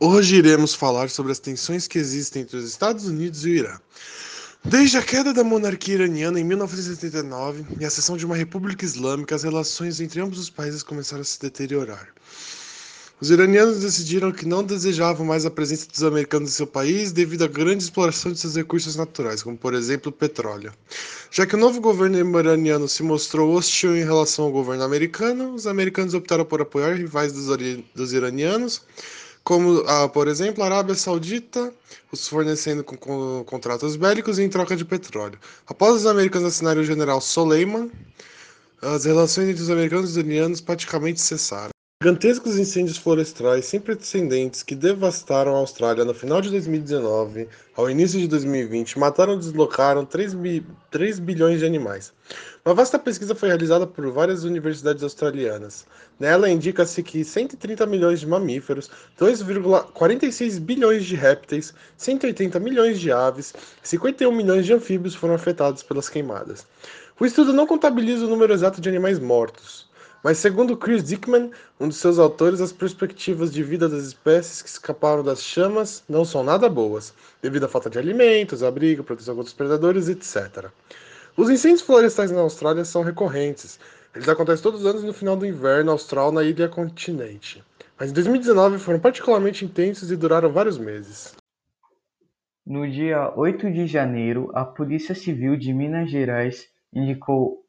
Hoje iremos falar sobre as tensões que existem entre os Estados Unidos e o Irã. Desde a queda da monarquia iraniana em 1979 e a seção de uma república islâmica, as relações entre ambos os países começaram a se deteriorar. Os iranianos decidiram que não desejavam mais a presença dos americanos em seu país devido à grande exploração de seus recursos naturais, como por exemplo o petróleo. Já que o novo governo iraniano se mostrou hostil em relação ao governo americano, os americanos optaram por apoiar rivais dos, dos iranianos como, ah, por exemplo, a Arábia Saudita, os fornecendo com, com, contratos bélicos em troca de petróleo. Após os americanos assinarem o general Soleiman, as relações entre os americanos e os iranianos praticamente cessaram. Gigantescos incêndios florestais sem precedentes que devastaram a Austrália no final de 2019 ao início de 2020 mataram e deslocaram 3, bi 3 bilhões de animais. Uma vasta pesquisa foi realizada por várias universidades australianas. Nela indica-se que 130 milhões de mamíferos, 2,46 bilhões de répteis, 180 milhões de aves e 51 milhões de anfíbios foram afetados pelas queimadas. O estudo não contabiliza o número exato de animais mortos. Mas, segundo Chris Dickman, um de seus autores, as perspectivas de vida das espécies que escaparam das chamas não são nada boas, devido à falta de alimentos, abrigo, proteção contra os predadores, etc. Os incêndios florestais na Austrália são recorrentes. Eles acontecem todos os anos no final do inverno austral na ilha continente. Mas em 2019 foram particularmente intensos e duraram vários meses. No dia 8 de janeiro, a Polícia Civil de Minas Gerais indicou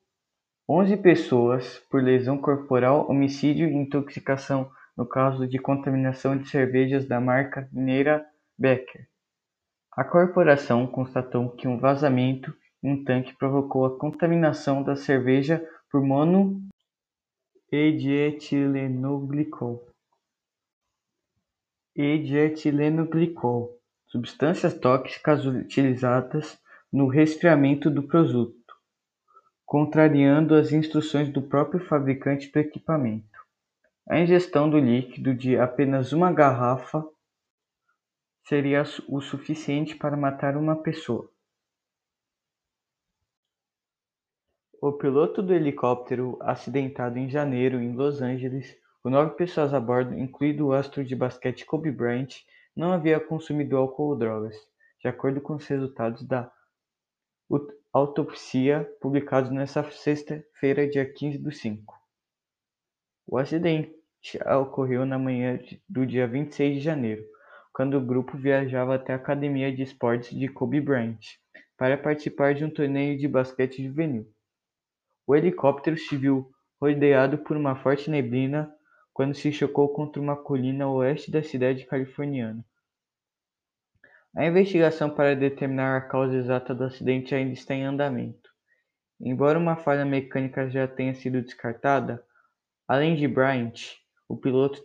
onze pessoas por lesão corporal, homicídio e intoxicação no caso de contaminação de cervejas da marca mineira Becker. A corporação constatou que um vazamento em um tanque provocou a contaminação da cerveja por mono e dietilenoglicol e dietilenoglicol, substâncias tóxicas utilizadas no resfriamento do produto contrariando as instruções do próprio fabricante do equipamento. A ingestão do líquido de apenas uma garrafa seria o suficiente para matar uma pessoa. O piloto do helicóptero acidentado em janeiro em Los Angeles, com nove pessoas a bordo, incluindo o astro de basquete Kobe Bryant, não havia consumido álcool ou drogas, de acordo com os resultados da autopsia publicados nesta sexta-feira, dia 15 do 5. O acidente ocorreu na manhã do dia 26 de janeiro, quando o grupo viajava até a academia de esportes de Kobe Bryant para participar de um torneio de basquete juvenil. O helicóptero se viu rodeado por uma forte neblina quando se chocou contra uma colina a oeste da cidade californiana. A investigação para determinar a causa exata do acidente ainda está em andamento. Embora uma falha mecânica já tenha sido descartada, além de Bryant, o piloto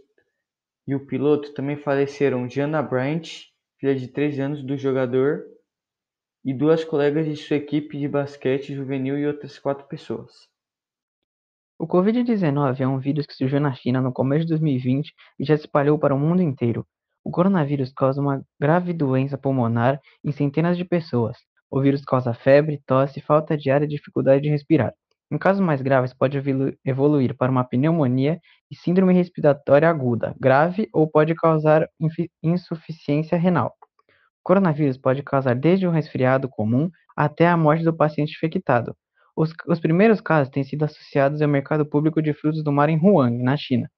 e o piloto também faleceram Gianna Bryant, filha de 13 anos do jogador, e duas colegas de sua equipe de basquete juvenil e outras quatro pessoas. O Covid-19 é um vírus que surgiu na China no começo de 2020 e já se espalhou para o mundo inteiro. O coronavírus causa uma grave doença pulmonar em centenas de pessoas. O vírus causa febre, tosse, falta de ar e dificuldade de respirar. Em casos mais graves, pode evoluir para uma pneumonia e síndrome respiratória aguda, grave ou pode causar insuficiência renal. O coronavírus pode causar desde um resfriado comum até a morte do paciente infectado. Os, os primeiros casos têm sido associados ao mercado público de frutos do mar em Wuhan, na China.